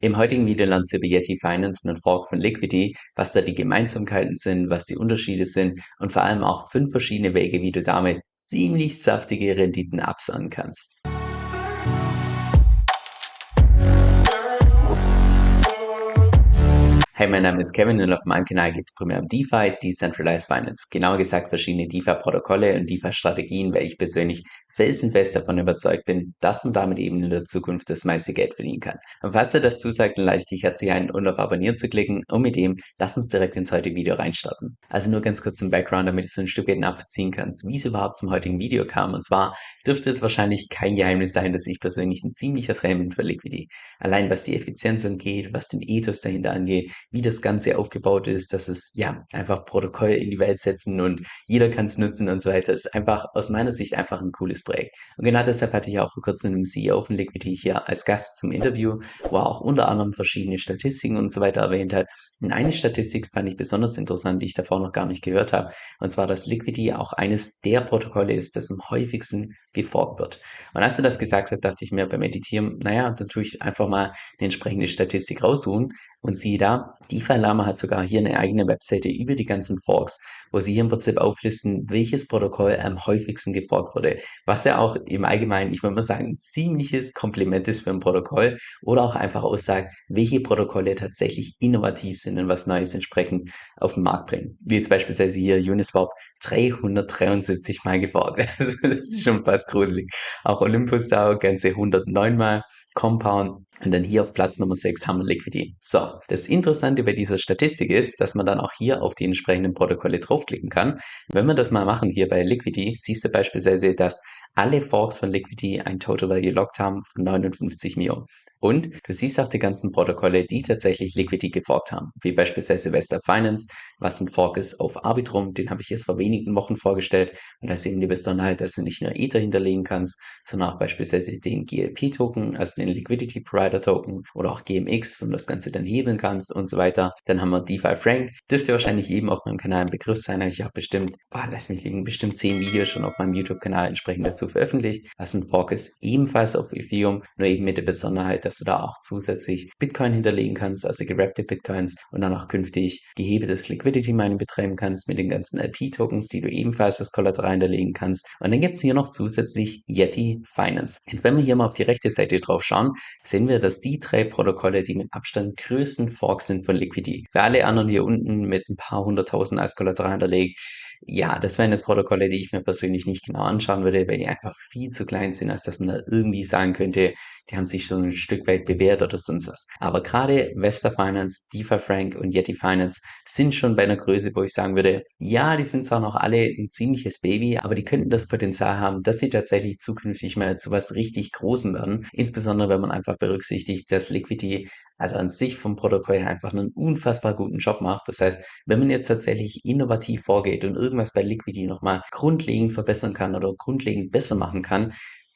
Im heutigen Video lernst du über Yeti Finance, einen Fork von Liquidity, was da die Gemeinsamkeiten sind, was die Unterschiede sind und vor allem auch fünf verschiedene Wege, wie du damit ziemlich saftige Renditen absahen kannst. Hey, mein Name ist Kevin und auf meinem Kanal geht es primär um DeFi, Decentralized Finance. Genauer gesagt verschiedene DeFi-Protokolle und DeFi-Strategien, weil ich persönlich felsenfest davon überzeugt bin, dass man damit eben in der Zukunft das meiste Geld verdienen kann. Und falls dir das zusagt, dann lade ich dich herzlich ein, und auf Abonnieren zu klicken und mit dem lass uns direkt ins heutige Video reinstarten. Also nur ganz kurz im Background, damit du so ein Stück nachvollziehen kannst, wie es überhaupt zum heutigen Video kam. Und zwar dürfte es wahrscheinlich kein Geheimnis sein, dass ich persönlich ein ziemlicher Fan bin für Liquidity. Allein was die Effizienz angeht, was den Ethos dahinter angeht, wie das Ganze aufgebaut ist, dass es ja einfach Protokoll in die Welt setzen und jeder kann es nutzen und so weiter. Ist einfach aus meiner Sicht einfach ein cooles Projekt. Und genau deshalb hatte ich auch vor kurzem einen CEO von Liquidity hier als Gast zum Interview, wo er auch unter anderem verschiedene Statistiken und so weiter erwähnt hat. Und eine Statistik fand ich besonders interessant, die ich davor noch gar nicht gehört habe. Und zwar, dass Liquidity auch eines der Protokolle ist, das am häufigsten geforkt wird. Und als er das gesagt hat, dachte ich mir beim Meditieren, naja, dann tue ich einfach mal eine entsprechende Statistik raussuchen und siehe da, DeFi Lama hat sogar hier eine eigene Webseite über die ganzen Forks, wo sie hier im Prinzip auflisten, welches Protokoll am häufigsten geforkt wurde. Was ja auch im Allgemeinen, ich würde mal sagen, ein ziemliches Kompliment ist für ein Protokoll oder auch einfach aussagt, welche Protokolle tatsächlich innovativ sind und was Neues entsprechend auf den Markt bringen. Wie jetzt beispielsweise hier Uniswap 373 Mal geforkt. Also das ist schon fast gruselig. Auch Olympus DAO ganze 109 Mal. Compound und dann hier auf Platz Nummer 6 haben wir Liquidity. So, das Interessante bei dieser Statistik ist, dass man dann auch hier auf die entsprechenden Protokolle draufklicken kann. Wenn wir das mal machen hier bei Liquidity, siehst du beispielsweise, dass alle Forks von Liquidity ein Total Value Locked haben von 59 Millionen. Und du siehst auch die ganzen Protokolle, die tatsächlich Liquidity geforkt haben, wie beispielsweise Vesta Finance, was ein Fork ist auf Arbitrum, den habe ich erst vor wenigen Wochen vorgestellt. Und da ist eben die Besonderheit, dass du nicht nur Ether hinterlegen kannst, sondern auch beispielsweise den GLP-Token, also den Liquidity Provider Token oder auch GMX und das Ganze dann hebeln kannst und so weiter. Dann haben wir DeFi Frank, dürfte wahrscheinlich jedem auf meinem Kanal ein Begriff sein. Ich habe bestimmt, boah, lass mich liegen, bestimmt zehn Videos schon auf meinem YouTube-Kanal entsprechend dazu veröffentlicht. Was ein Fork ist, ebenfalls auf Ethereum, nur eben mit der Besonderheit, dass du da auch zusätzlich Bitcoin hinterlegen kannst, also gerappte Bitcoins und dann auch künftig gehebeltes Liquidity Mining betreiben kannst mit den ganzen LP-Tokens, die du ebenfalls als Kollateral hinterlegen kannst. Und dann gibt es hier noch zusätzlich Yeti Finance. Jetzt, wenn wir hier mal auf die rechte Seite drauf schauen, sehen wir, dass die drei Protokolle die mit Abstand größten Forks sind von Liquidity. Für alle anderen hier unten mit ein paar hunderttausend als Kollateral hinterlegt, ja, das wären jetzt Protokolle, die ich mir persönlich nicht genau anschauen würde, weil die einfach viel zu klein sind, als dass man da irgendwie sagen könnte, die haben sich so ein Stück weit bewährt oder sonst was. Aber gerade Vesta Finance, DeFi Frank und Yeti Finance sind schon bei einer Größe, wo ich sagen würde, ja, die sind zwar noch alle ein ziemliches Baby, aber die könnten das Potenzial haben, dass sie tatsächlich zukünftig mal zu was richtig Großem werden. Insbesondere, wenn man einfach berücksichtigt, dass Liquidity also an sich vom Protokoll her einfach einen unfassbar guten Job macht. Das heißt, wenn man jetzt tatsächlich innovativ vorgeht und irgendwas bei Liquidity nochmal grundlegend verbessern kann oder grundlegend besser machen kann,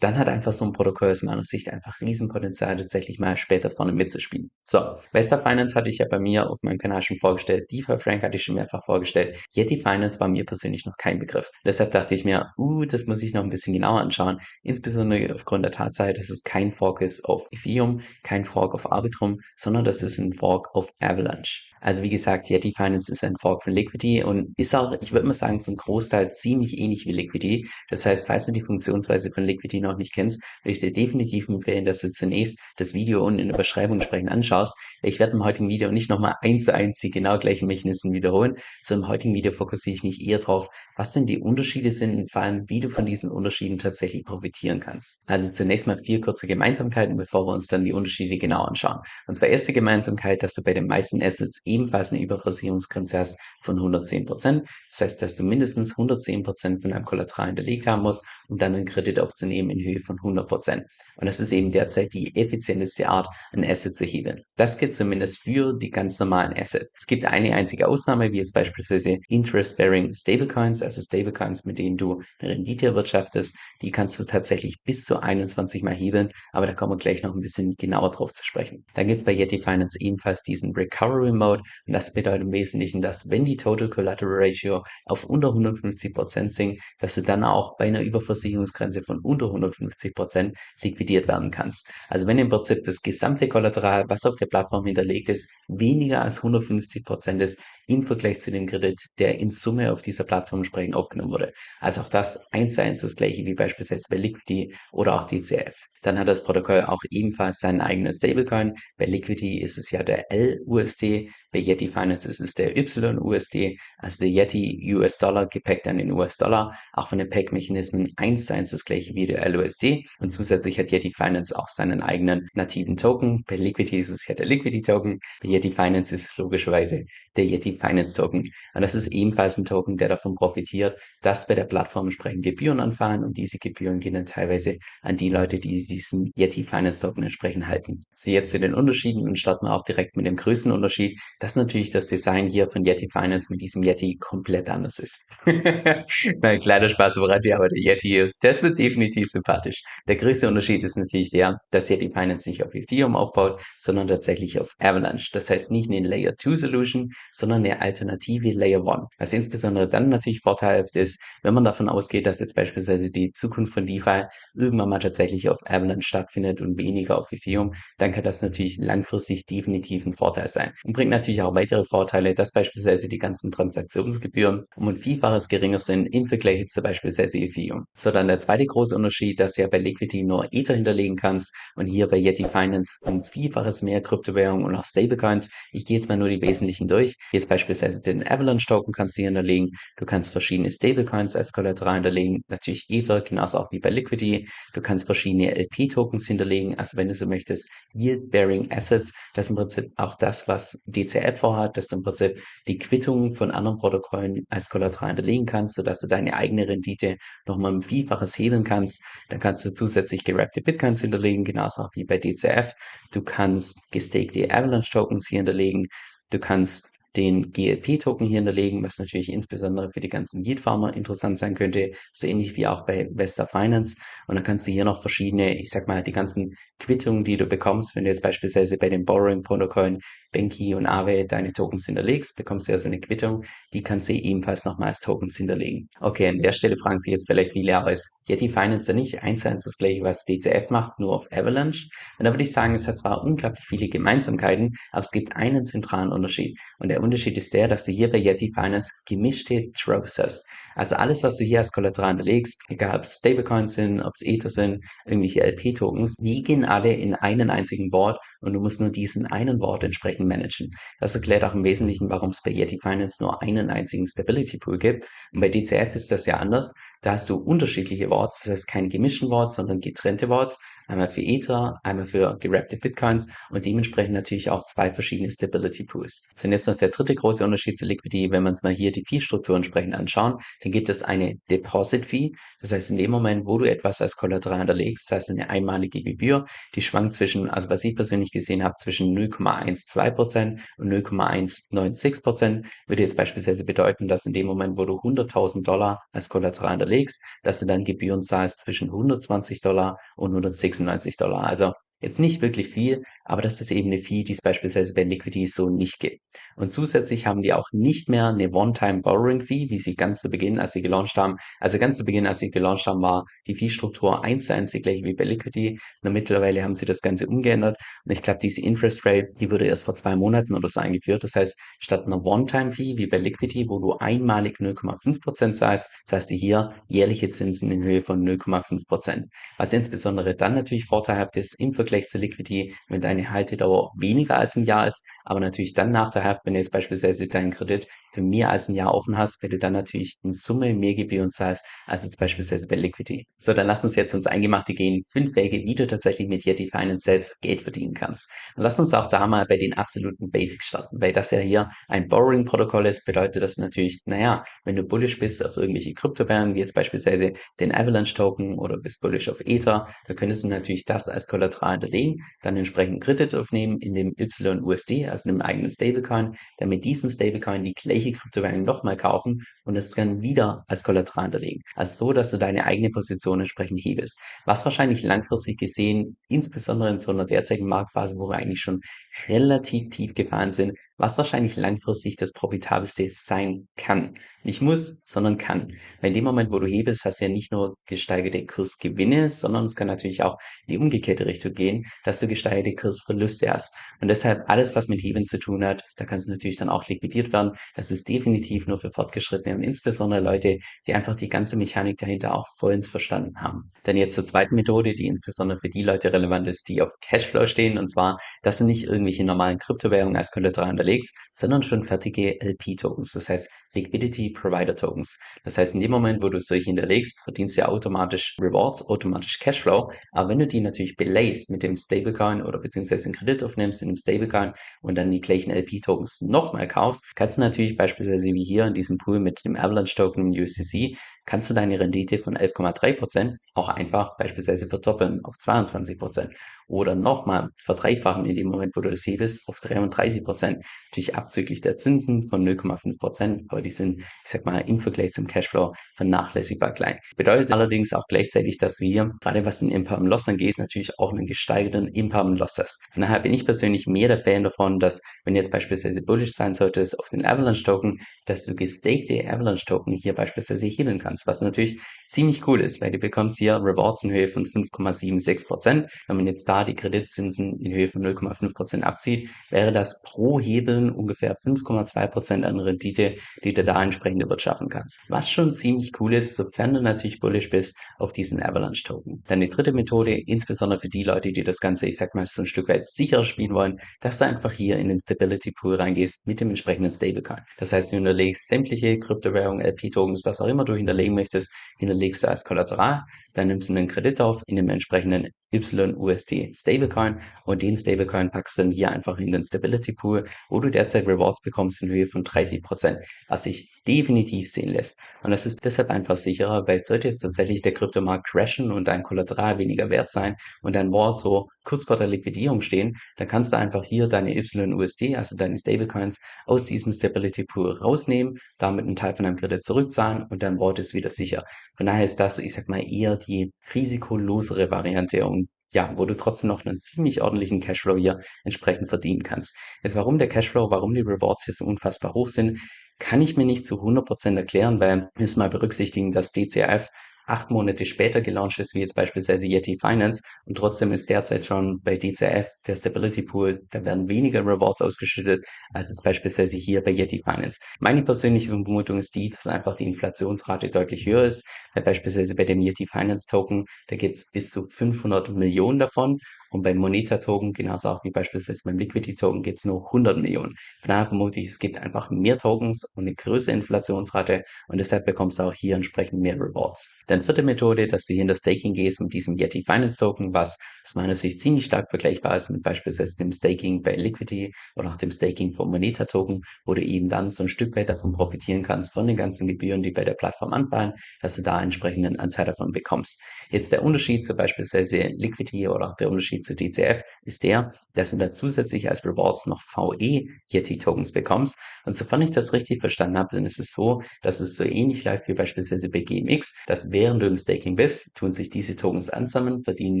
dann hat einfach so ein Protokoll aus meiner Sicht einfach Riesenpotenzial, tatsächlich mal später vorne mitzuspielen. So, Vesta Finance hatte ich ja bei mir auf meinem Kanal schon vorgestellt, DeFi Frank hatte ich schon mehrfach vorgestellt, Yeti Finance war mir persönlich noch kein Begriff. Deshalb dachte ich mir, uh, das muss ich noch ein bisschen genauer anschauen, insbesondere aufgrund der Tatsache, dass es kein Fork ist auf Ethereum, kein Fork auf Arbitrum, sondern das ist ein Fork auf Avalanche. Also wie gesagt, Yeti Finance ist ein Fork von Liquidity und ist auch, ich würde mal sagen, zum Großteil ziemlich ähnlich wie Liquidity. Das heißt, falls du die Funktionsweise von Liquidity noch nicht kennst, würde ich dir definitiv empfehlen, dass du zunächst das Video unten in der Beschreibung entsprechend anschaust. Ich werde im heutigen Video nicht nochmal eins zu eins die genau gleichen Mechanismen wiederholen, sondern im heutigen Video fokussiere ich mich eher darauf, was denn die Unterschiede sind und vor allem, wie du von diesen Unterschieden tatsächlich profitieren kannst. Also zunächst mal vier kurze Gemeinsamkeiten, bevor wir uns dann die Unterschiede genau anschauen. Und zwar erste Gemeinsamkeit, dass du bei den meisten Assets ebenfalls eine Überversicherungsgrenze hast von 110 Prozent. Das heißt, dass du mindestens 110 Prozent von deinem Kollateral hinterlegt haben musst, um dann einen Kredit aufzunehmen in Höhe von 100 Prozent. Und das ist eben derzeit die effizienteste Art, ein Asset zu hebeln. Das gilt zumindest für die ganz normalen Assets. Es gibt eine einzige Ausnahme, wie jetzt beispielsweise Interest-Bearing Stablecoins, also Stablecoins, mit denen du eine Rendite erwirtschaftest. Die kannst du tatsächlich bis zu 21 mal hebeln, aber da kommen wir gleich noch ein bisschen genauer drauf zu sprechen. Dann gibt es bei Yeti Finance ebenfalls diesen Recovery Mode und das bedeutet im Wesentlichen, dass wenn die Total Collateral Ratio auf unter 150% sinkt, dass du dann auch bei einer Überversicherungsgrenze von unter 150% liquidiert werden kannst. Also wenn im Prinzip das gesamte Kollateral, was auf der Plattform hinterlegt ist, weniger als 150% ist im Vergleich zu dem Kredit, der in Summe auf dieser Plattform entsprechend aufgenommen wurde. Also auch das eins zu eins das gleiche wie beispielsweise bei Liquidity oder auch DCF. Dann hat das Protokoll auch ebenfalls seinen eigenen Stablecoin. Bei Liquidity ist es ja der LUSD, bei Yeti Finance ist es der YUSD, also der Yeti US-Dollar gepackt an den US-Dollar. Auch von den Pack-Mechanismen eins zu eins das gleiche wie der LUSD. Und zusätzlich hat Yeti Finance auch seinen eigenen nativen Token. Bei Liquidity ist es ja der Liquidity Token. Bei Yeti Finance ist es logischerweise der Yeti Finance Token. Und das ist ebenfalls ein Token, der davon profitiert, dass bei der Plattform entsprechend Gebühren anfallen und diese Gebühren gehen dann teilweise an die Leute, die diesen Yeti Finance Token entsprechend halten. So jetzt zu den Unterschieden und starten wir auch direkt mit dem größten Unterschied, dass natürlich das Design hier von Yeti Finance mit diesem Yeti komplett anders ist. Nein, kleiner Spaß woran aber der Yeti ist, das wird definitiv sympathisch. Der größte Unterschied ist natürlich der, dass Yeti Finance nicht auf Ethereum aufbaut, sondern tatsächlich auf Avalanche. Das heißt nicht eine Layer 2 Solution, sondern eine alternative Layer 1. Was insbesondere dann natürlich vorteilhaft ist, wenn man davon ausgeht, dass jetzt beispielsweise die Zukunft von DeFi irgendwann mal tatsächlich auf Avalanche stattfindet und weniger auf Ethereum, dann kann das natürlich langfristig definitiv ein Vorteil sein. Und bringt natürlich auch weitere Vorteile, dass beispielsweise die ganzen Transaktionsgebühren um ein Vielfaches geringer sind im Vergleich zu beispielsweise Ethereum. So dann der zweite große Unterschied, dass du ja bei Liquidity nur Ether hinterlegen kannst und hier bei Yeti Finance um Vielfaches mehr Kryptowährungen und auch Stablecoins. Ich gehe jetzt mal nur die wesentlichen durch. Jetzt beispielsweise den Avalanche Token kannst du hier hinterlegen. Du kannst verschiedene Stablecoins als Kollateral hinterlegen. Natürlich Ether, genauso auch wie bei Liquidity. Du kannst verschiedene LP Tokens hinterlegen. Also wenn du so möchtest, Yield Bearing Assets. Das ist im Prinzip auch das, was DCF vorhat, dass du im Prinzip die Quittung von anderen Protokollen als Kollateral hinterlegen kannst, sodass du deine eigene Rendite nochmal ein Vielfaches hebeln kannst. Dann kannst du zusätzlich gerappte Bitcoins hinterlegen, genauso auch wie bei DCF. Du kannst gestakte Avalanche Tokens hier hinterlegen. Du kannst den GLP-Token hier hinterlegen, was natürlich insbesondere für die ganzen Yield-Farmer interessant sein könnte, so ähnlich wie auch bei Vesta Finance. Und dann kannst du hier noch verschiedene, ich sag mal, die ganzen Quittungen, die du bekommst, wenn du jetzt beispielsweise bei den Borrowing-Protokollen Benki und Aave deine Tokens hinterlegst, bekommst du ja so eine Quittung, die kannst du ebenfalls nochmal als Tokens hinterlegen. Okay, an der Stelle fragen sich jetzt vielleicht viele, aber ist Yeti Finance dann nicht eins zu eins das gleiche, was DCF macht, nur auf Avalanche? Und da würde ich sagen, es hat zwar unglaublich viele Gemeinsamkeiten, aber es gibt einen zentralen Unterschied. Und der Unterschied ist der, dass du hier bei Yeti Finance gemischte Tropes hast. Also alles, was du hier als Kollateral hinterlegst, egal ob es Stablecoins sind, ob es Ether sind, irgendwelche LP-Tokens, die gehen alle in einen einzigen Board und du musst nur diesen einen Board entsprechend managen. Das erklärt auch im Wesentlichen, warum es bei Yeti Finance nur einen einzigen Stability Pool gibt. Und bei DCF ist das ja anders. Da hast du unterschiedliche Boards, das heißt keine gemischten Boards, sondern getrennte Boards. Einmal für Ether, einmal für gerappte Bitcoins und dementsprechend natürlich auch zwei verschiedene Stability Pools. Ist jetzt noch der dritte große Unterschied zu Liquidity, wenn wir uns mal hier die Fee-Struktur entsprechend anschauen, dann gibt es eine Deposit Fee. Das heißt, in dem Moment, wo du etwas als Kollateral hinterlegst, das heißt eine einmalige Gebühr, die schwankt zwischen, also was ich persönlich gesehen habe, zwischen 0,12% und 0,196%, würde jetzt beispielsweise bedeuten, dass in dem Moment, wo du 100.000 Dollar als Kollateral hinterlegst, dass du dann Gebühren zahlst zwischen 120 Dollar und 106 96 Dollar. Also Jetzt nicht wirklich viel, aber das ist eben eine Fee, die es beispielsweise bei Liquidity so nicht gibt. Und zusätzlich haben die auch nicht mehr eine One-Time-Borrowing-Fee, wie sie ganz zu Beginn, als sie gelauncht haben. Also ganz zu Beginn, als sie gelauncht haben, war die Fee-Struktur eins zu eins die gleiche wie bei Liquidity. Und mittlerweile haben sie das Ganze umgeändert. Und ich glaube, diese Interest Rate, die wurde erst vor zwei Monaten oder so eingeführt. Das heißt, statt einer One-Time-Fee wie bei Liquidity, wo du einmalig 0,5% zahlst, zahlst du hier jährliche Zinsen in Höhe von 0,5%. Was insbesondere dann natürlich vorteilhaft ist im Vergleich Zur Liquidity, wenn deine Haltedauer weniger als ein Jahr ist, aber natürlich dann nach der Haft, wenn du jetzt beispielsweise deinen Kredit für mehr als ein Jahr offen hast, wenn du dann natürlich in Summe mehr Gebühren zahlst, als jetzt beispielsweise bei Liquidity. So, dann lass uns jetzt ins Eingemachte gehen. Fünf Wege, wie du tatsächlich mit Yeti Finance selbst Geld verdienen kannst. Und lass uns auch da mal bei den absoluten Basics starten, weil das ja hier ein Borrowing-Protokoll ist, bedeutet das natürlich, naja, wenn du bullish bist auf irgendwelche Kryptowährungen, wie jetzt beispielsweise den Avalanche Token oder bist bullish auf Ether, dann könntest du natürlich das als Kollateral hinterlegen, dann entsprechend Kredit aufnehmen in dem YUSD, also dem eigenen Stablecoin, dann mit diesem Stablecoin die gleiche Kryptowährung nochmal kaufen und es dann wieder als Kollateral hinterlegen. Also so, dass du deine eigene Position entsprechend hebest. Was wahrscheinlich langfristig gesehen, insbesondere in so einer derzeitigen Marktphase, wo wir eigentlich schon relativ tief gefallen sind, was wahrscheinlich langfristig das profitabelste sein kann. Nicht muss, sondern kann. Weil in dem Moment, wo du hebest, hast du ja nicht nur gesteigerte Kursgewinne, sondern es kann natürlich auch in die umgekehrte Richtung gehen, dass du gesteigerte Kursverluste hast. Und deshalb alles, was mit Heben zu tun hat, da kann es natürlich dann auch liquidiert werden. Das ist definitiv nur für Fortgeschrittene und insbesondere Leute, die einfach die ganze Mechanik dahinter auch vollends verstanden haben. Dann jetzt zur zweiten Methode, die insbesondere für die Leute relevant ist, die auf Cashflow stehen, und zwar, dass du nicht irgendwelche normalen Kryptowährungen als Kollateral hinterlegst, sondern schon fertige LP-Tokens, das heißt Liquidity Provider Tokens. Das heißt, in dem Moment, wo du solche hinterlegst, verdienst du ja automatisch Rewards, automatisch Cashflow, aber wenn du die natürlich belayst mit dem Stablecoin oder beziehungsweise einen Kredit aufnimmst in einem Stablecoin und dann die gleichen LP-Tokens nochmal kaufst, kannst du natürlich beispielsweise wie hier in diesem Pool mit dem Avalanche-Token USDC, kannst du deine Rendite von 11,3% auch einfach beispielsweise verdoppeln auf 22% oder nochmal verdreifachen in dem Moment, wo du das hebest, auf 33%. Natürlich abzüglich der Zinsen von 0,5%, aber die sind, ich sag mal, im Vergleich zum Cashflow vernachlässigbar klein. Bedeutet allerdings auch gleichzeitig, dass wir gerade was den Impermanent Loss angeht, natürlich auch einen gesteigerten Impermanent Loss hast. Von daher bin ich persönlich mehr der Fan davon, dass wenn du jetzt beispielsweise bullish sein solltest auf den Avalanche Token, dass du gestakte Avalanche Token hier beispielsweise hebeln kannst, was natürlich ziemlich cool ist, weil du bekommst hier Rewards in Höhe von 5,76%. Wenn man jetzt da die Kreditzinsen in Höhe von 0,5% abzieht, wäre das pro Hebeln ungefähr 5,2% an Rendite, die du da entsprechend erwirtschaften kannst. Was schon ziemlich cool ist, sofern du natürlich bullish bist auf diesen Avalanche Token. Dann die dritte Methode, insbesondere für die Leute, die das Ganze, ich sag mal, so ein Stück weit sicherer spielen wollen, dass du einfach hier in den Stability Pool reingehst mit dem entsprechenden Stablecoin. Das heißt, du hinterlegst sämtliche Kryptowährungen, LP-Tokens, was auch immer du hinterlegen möchtest, hinterlegst du als Kollateral, dann nimmst du einen Kredit auf in dem entsprechenden YUSD Stablecoin und den Stablecoin packst du dann hier einfach in den Stability Pool, wo du derzeit Rewards bekommst in Höhe von 30%, was sich definitiv sehen lässt. Und das ist deshalb einfach sicherer, weil sollte jetzt tatsächlich der Kryptomarkt crashen und dein Kollateral weniger wert sein und dein Wort so kurz vor der Liquidierung stehen, dann kannst du einfach hier deine YUSD, also deine Stablecoins, aus diesem Stability Pool rausnehmen, damit einen Teil von deinem Kredit zurückzahlen und dein Wort ist wieder sicher. Von daher ist das, ich sag mal, eher die risikolosere Variante und ja, wo du trotzdem noch einen ziemlich ordentlichen Cashflow hier entsprechend verdienen kannst. Jetzt warum der Cashflow, warum die Rewards hier so unfassbar hoch sind, kann ich mir nicht zu 100% erklären, weil wir müssen mal berücksichtigen, dass DCF acht Monate später gelauncht ist, wie jetzt beispielsweise Yeti Finance und trotzdem ist derzeit schon bei DCF der Stability Pool, da werden weniger Rewards ausgeschüttet als jetzt beispielsweise hier bei Yeti Finance. Meine persönliche Vermutung ist die, dass einfach die Inflationsrate deutlich höher ist, weil beispielsweise bei dem Yeti Finance Token, da gibt es bis zu 500 Millionen davon und beim Moneta Token, genauso auch wie beispielsweise beim Liquidity Token, gibt es nur 100 Millionen. Von daher vermute ich, es gibt einfach mehr Tokens und eine größere Inflationsrate und deshalb bekommst du auch hier entsprechend mehr Rewards. Dann vierte Methode, dass du hier in das Staking gehst mit diesem Yeti Finance Token, was aus meiner Sicht ziemlich stark vergleichbar ist mit beispielsweise dem Staking bei Liquidity oder auch dem Staking vom Moneta Token, wo du eben dann so ein Stück weit davon profitieren kannst von den ganzen Gebühren, die bei der Plattform anfallen, dass du da entsprechenden Anteil davon bekommst. Jetzt der Unterschied zu beispielsweise Liquidity oder auch der Unterschied zu DCF ist der, dass du da zusätzlich als Rewards noch VE Yeti Tokens bekommst. Und sofern ich das richtig verstanden habe, dann ist es so, dass es so ähnlich läuft wie beispielsweise bei GMX, dass während du im Staking bist, tun sich diese Tokens ansammeln, verdienen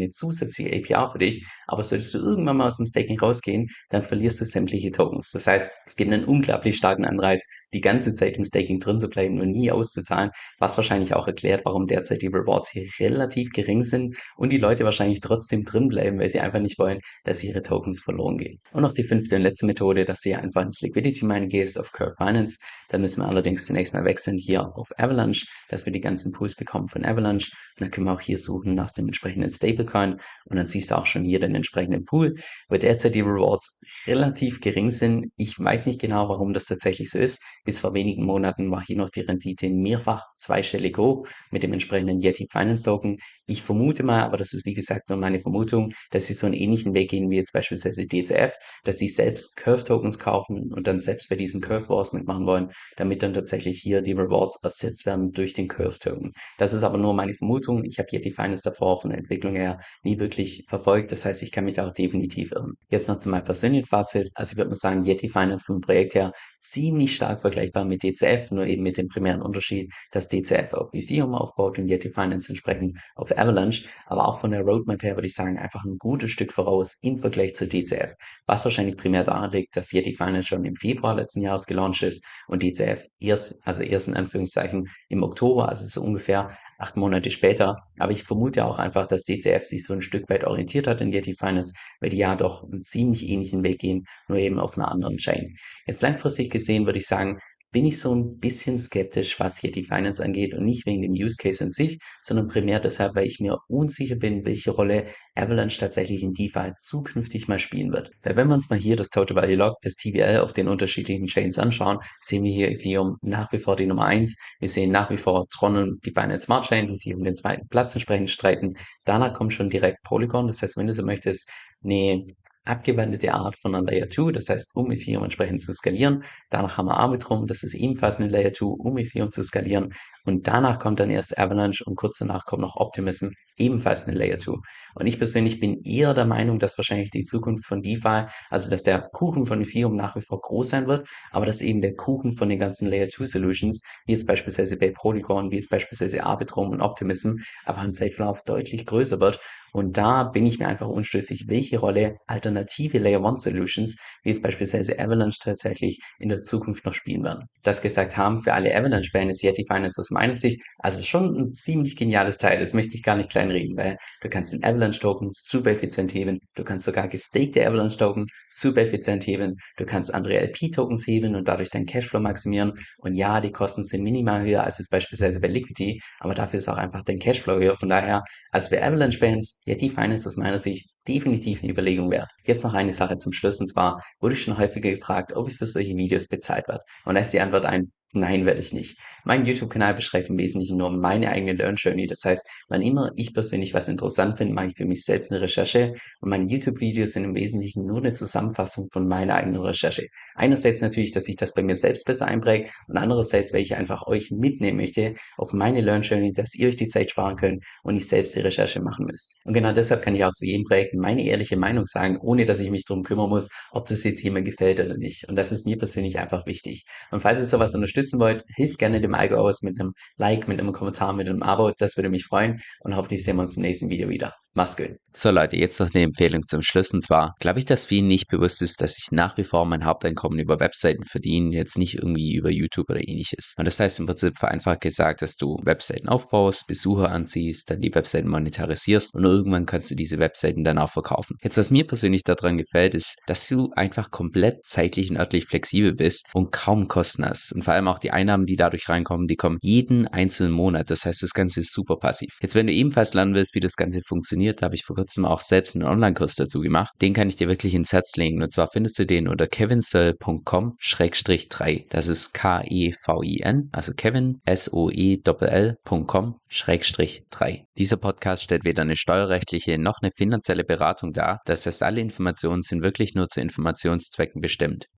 eine zusätzliche APR für dich. Aber solltest du irgendwann mal aus dem Staking rausgehen, dann verlierst du sämtliche Tokens. Das heißt, es gibt einen unglaublich starken Anreiz, die ganze Zeit im Staking drin zu bleiben und nie auszuzahlen, was wahrscheinlich auch erklärt, warum derzeit die Rewards hier relativ gering sind und die Leute wahrscheinlich trotzdem drin bleiben, weil sie einfach nicht wollen, dass ihre Tokens verloren gehen. Und noch die fünfte und letzte Methode, dass du hier einfach ins Liquidity Mining gehst auf Curve Finance. Da müssen wir allerdings zunächst mal wechseln hier auf Avalanche, dass wir die ganzen Pools bekommen von Avalanche. Und dann können wir auch hier suchen nach dem entsprechenden Stablecoin und dann siehst du auch schon hier den entsprechenden Pool, wo derzeit die Rewards relativ gering sind. Ich weiß nicht genau, warum das tatsächlich so ist. Bis vor wenigen Monaten war hier noch die Rendite mehrfach zweistellig hoch mit dem entsprechenden Yeti Finance Token. Ich vermute mal, aber das ist wie gesagt nur meine Vermutung, dass sie so einen ähnlichen Weg gehen wie jetzt beispielsweise DCF, dass sie selbst Curve-Tokens kaufen und dann selbst bei diesen Curve Wars mitmachen wollen, damit dann tatsächlich hier die Rewards ersetzt werden durch den Curve-Token. Das ist aber nur meine Vermutung. Ich habe Yeti Finance davor von der Entwicklung her nie wirklich verfolgt. Das heißt, ich kann mich auch definitiv irren. Jetzt noch zu meinem persönlichen Fazit. Also ich würde mal sagen, Yeti Finance vom Projekt her ziemlich stark vergleichbar mit DCF, nur eben mit dem primären Unterschied, dass DCF auf Ethereum aufbaut und Yeti Finance entsprechend auf Avalanche. Aber auch von der Roadmap her würde ich sagen, einfach ein gutes Stück voraus im Vergleich zu DCF. Was wahrscheinlich primär daran liegt, dass Yeti Finance schon im Februar letzten Jahres gelauncht ist und DCF erst, also erst in Anführungszeichen im Oktober, also so ungefähr acht Monate später. Aber ich vermute auch einfach, dass DCF sich so ein Stück weit orientiert hat in Yeti Finance, weil die ja doch einen ziemlich ähnlichen Weg gehen, nur eben auf einer anderen Chain. Jetzt langfristig gesehen würde ich sagen, bin ich so ein bisschen skeptisch, was hier die Finance angeht und nicht wegen dem Use Case in sich, sondern primär deshalb, weil ich mir unsicher bin, welche Rolle Avalanche tatsächlich in DeFi zukünftig mal spielen wird. Weil wenn wir uns mal hier das Total Value Log, das TVL auf den unterschiedlichen Chains anschauen, sehen wir hier Ethereum nach wie vor die Nummer eins. Wir sehen nach wie vor Tron und die Binance Smart Chain, die sich um den zweiten Platz entsprechend streiten. Danach kommt schon direkt Polygon. Das heißt, wenn du so möchtest, eine abgewandelte Art von einer Layer 2, das heißt, um Ethereum entsprechend zu skalieren. Danach haben wir Arbitrum, das ist ebenfalls eine Layer 2, um Ethereum zu skalieren. Und danach kommt dann erst Avalanche und kurz danach kommt noch Optimism, ebenfalls eine Layer 2. Und ich persönlich bin eher der Meinung, dass wahrscheinlich die Zukunft von DeFi, also dass der Kuchen von Ethereum nach wie vor groß sein wird, aber dass eben der Kuchen von den ganzen Layer 2 Solutions, wie jetzt beispielsweise bei Polygon, wie jetzt beispielsweise Arbitrum und Optimism, aber im Zeitverlauf deutlich größer wird. Und da bin ich mir einfach unschlüssig, welche Rolle alternative Layer 1 Solutions, wie jetzt beispielsweise Avalanche tatsächlich in der Zukunft noch spielen werden. Das gesagt haben, für alle Avalanche-Fans Yeti Finance aus meiner Sicht also schon ein ziemlich geniales Teil. Das möchte ich gar nicht kleinreden, weil du kannst den Avalanche-Token super effizient heben, du kannst sogar gestakte Avalanche-Token super effizient heben, du kannst andere LP-Tokens heben und dadurch deinen Cashflow maximieren. Und ja, die Kosten sind minimal höher als jetzt beispielsweise bei Liquidity, aber dafür ist auch einfach dein Cashflow höher. Von daher, also für Avalanche-Fans ja, die Finance aus meiner Sicht definitiv eine Überlegung wert. Jetzt noch eine Sache zum Schluss und zwar wurde ich schon häufiger gefragt, ob ich für solche Videos bezahlt werde. Und da ist die Antwort ein Nein, werde ich nicht. Mein YouTube-Kanal beschreibt im Wesentlichen nur meine eigene Learn Journey. Das heißt, wann immer ich persönlich was interessant finde, mache ich für mich selbst eine Recherche und meine YouTube-Videos sind im Wesentlichen nur eine Zusammenfassung von meiner eigenen Recherche. Einerseits natürlich, dass sich das bei mir selbst besser einprägt und andererseits, weil ich einfach euch mitnehmen möchte auf meine Learn Journey, dass ihr euch die Zeit sparen könnt und nicht selbst die Recherche machen müsst. Und genau deshalb kann ich auch zu jedem Projekt meine ehrliche Meinung sagen, ohne dass ich mich darum kümmern muss, ob das jetzt jemand gefällt oder nicht. Und das ist mir persönlich einfach wichtig. Und falls ihr sowas unterstützen wollt, hilft gerne dem Algo aus mit einem Like, mit einem Kommentar, mit einem Abo. Das würde mich freuen und hoffentlich sehen wir uns im nächsten Video wieder. Gut. So Leute, jetzt noch eine Empfehlung zum Schluss und zwar glaube ich, dass vielen nicht bewusst ist, dass ich nach wie vor mein Haupteinkommen über Webseiten verdiene, jetzt nicht irgendwie über YouTube oder ähnliches. Und das heißt im Prinzip vereinfacht gesagt, dass du Webseiten aufbaust, Besucher anziehst, dann die Webseiten monetarisierst und irgendwann kannst du diese Webseiten dann auch verkaufen. Jetzt was mir persönlich daran gefällt, ist, dass du einfach komplett zeitlich und örtlich flexibel bist und kaum Kosten hast. Und vor allem auch die Einnahmen, die dadurch reinkommen, die kommen jeden einzelnen Monat. Das heißt, das Ganze ist super passiv. Jetzt wenn du ebenfalls lernen willst, wie das Ganze funktioniert, funktioniert. Da habe ich vor kurzem auch selbst einen Online-Kurs dazu gemacht. Den kann ich dir wirklich ins Herz legen. Und zwar findest du den unter kevinsoe.com-3. Das ist K-E-V-I-N, also Kevin, S-O-E-L.com 3. Dieser Podcast stellt weder eine steuerrechtliche noch eine finanzielle Beratung dar. Das heißt, alle Informationen sind wirklich nur zu Informationszwecken bestimmt.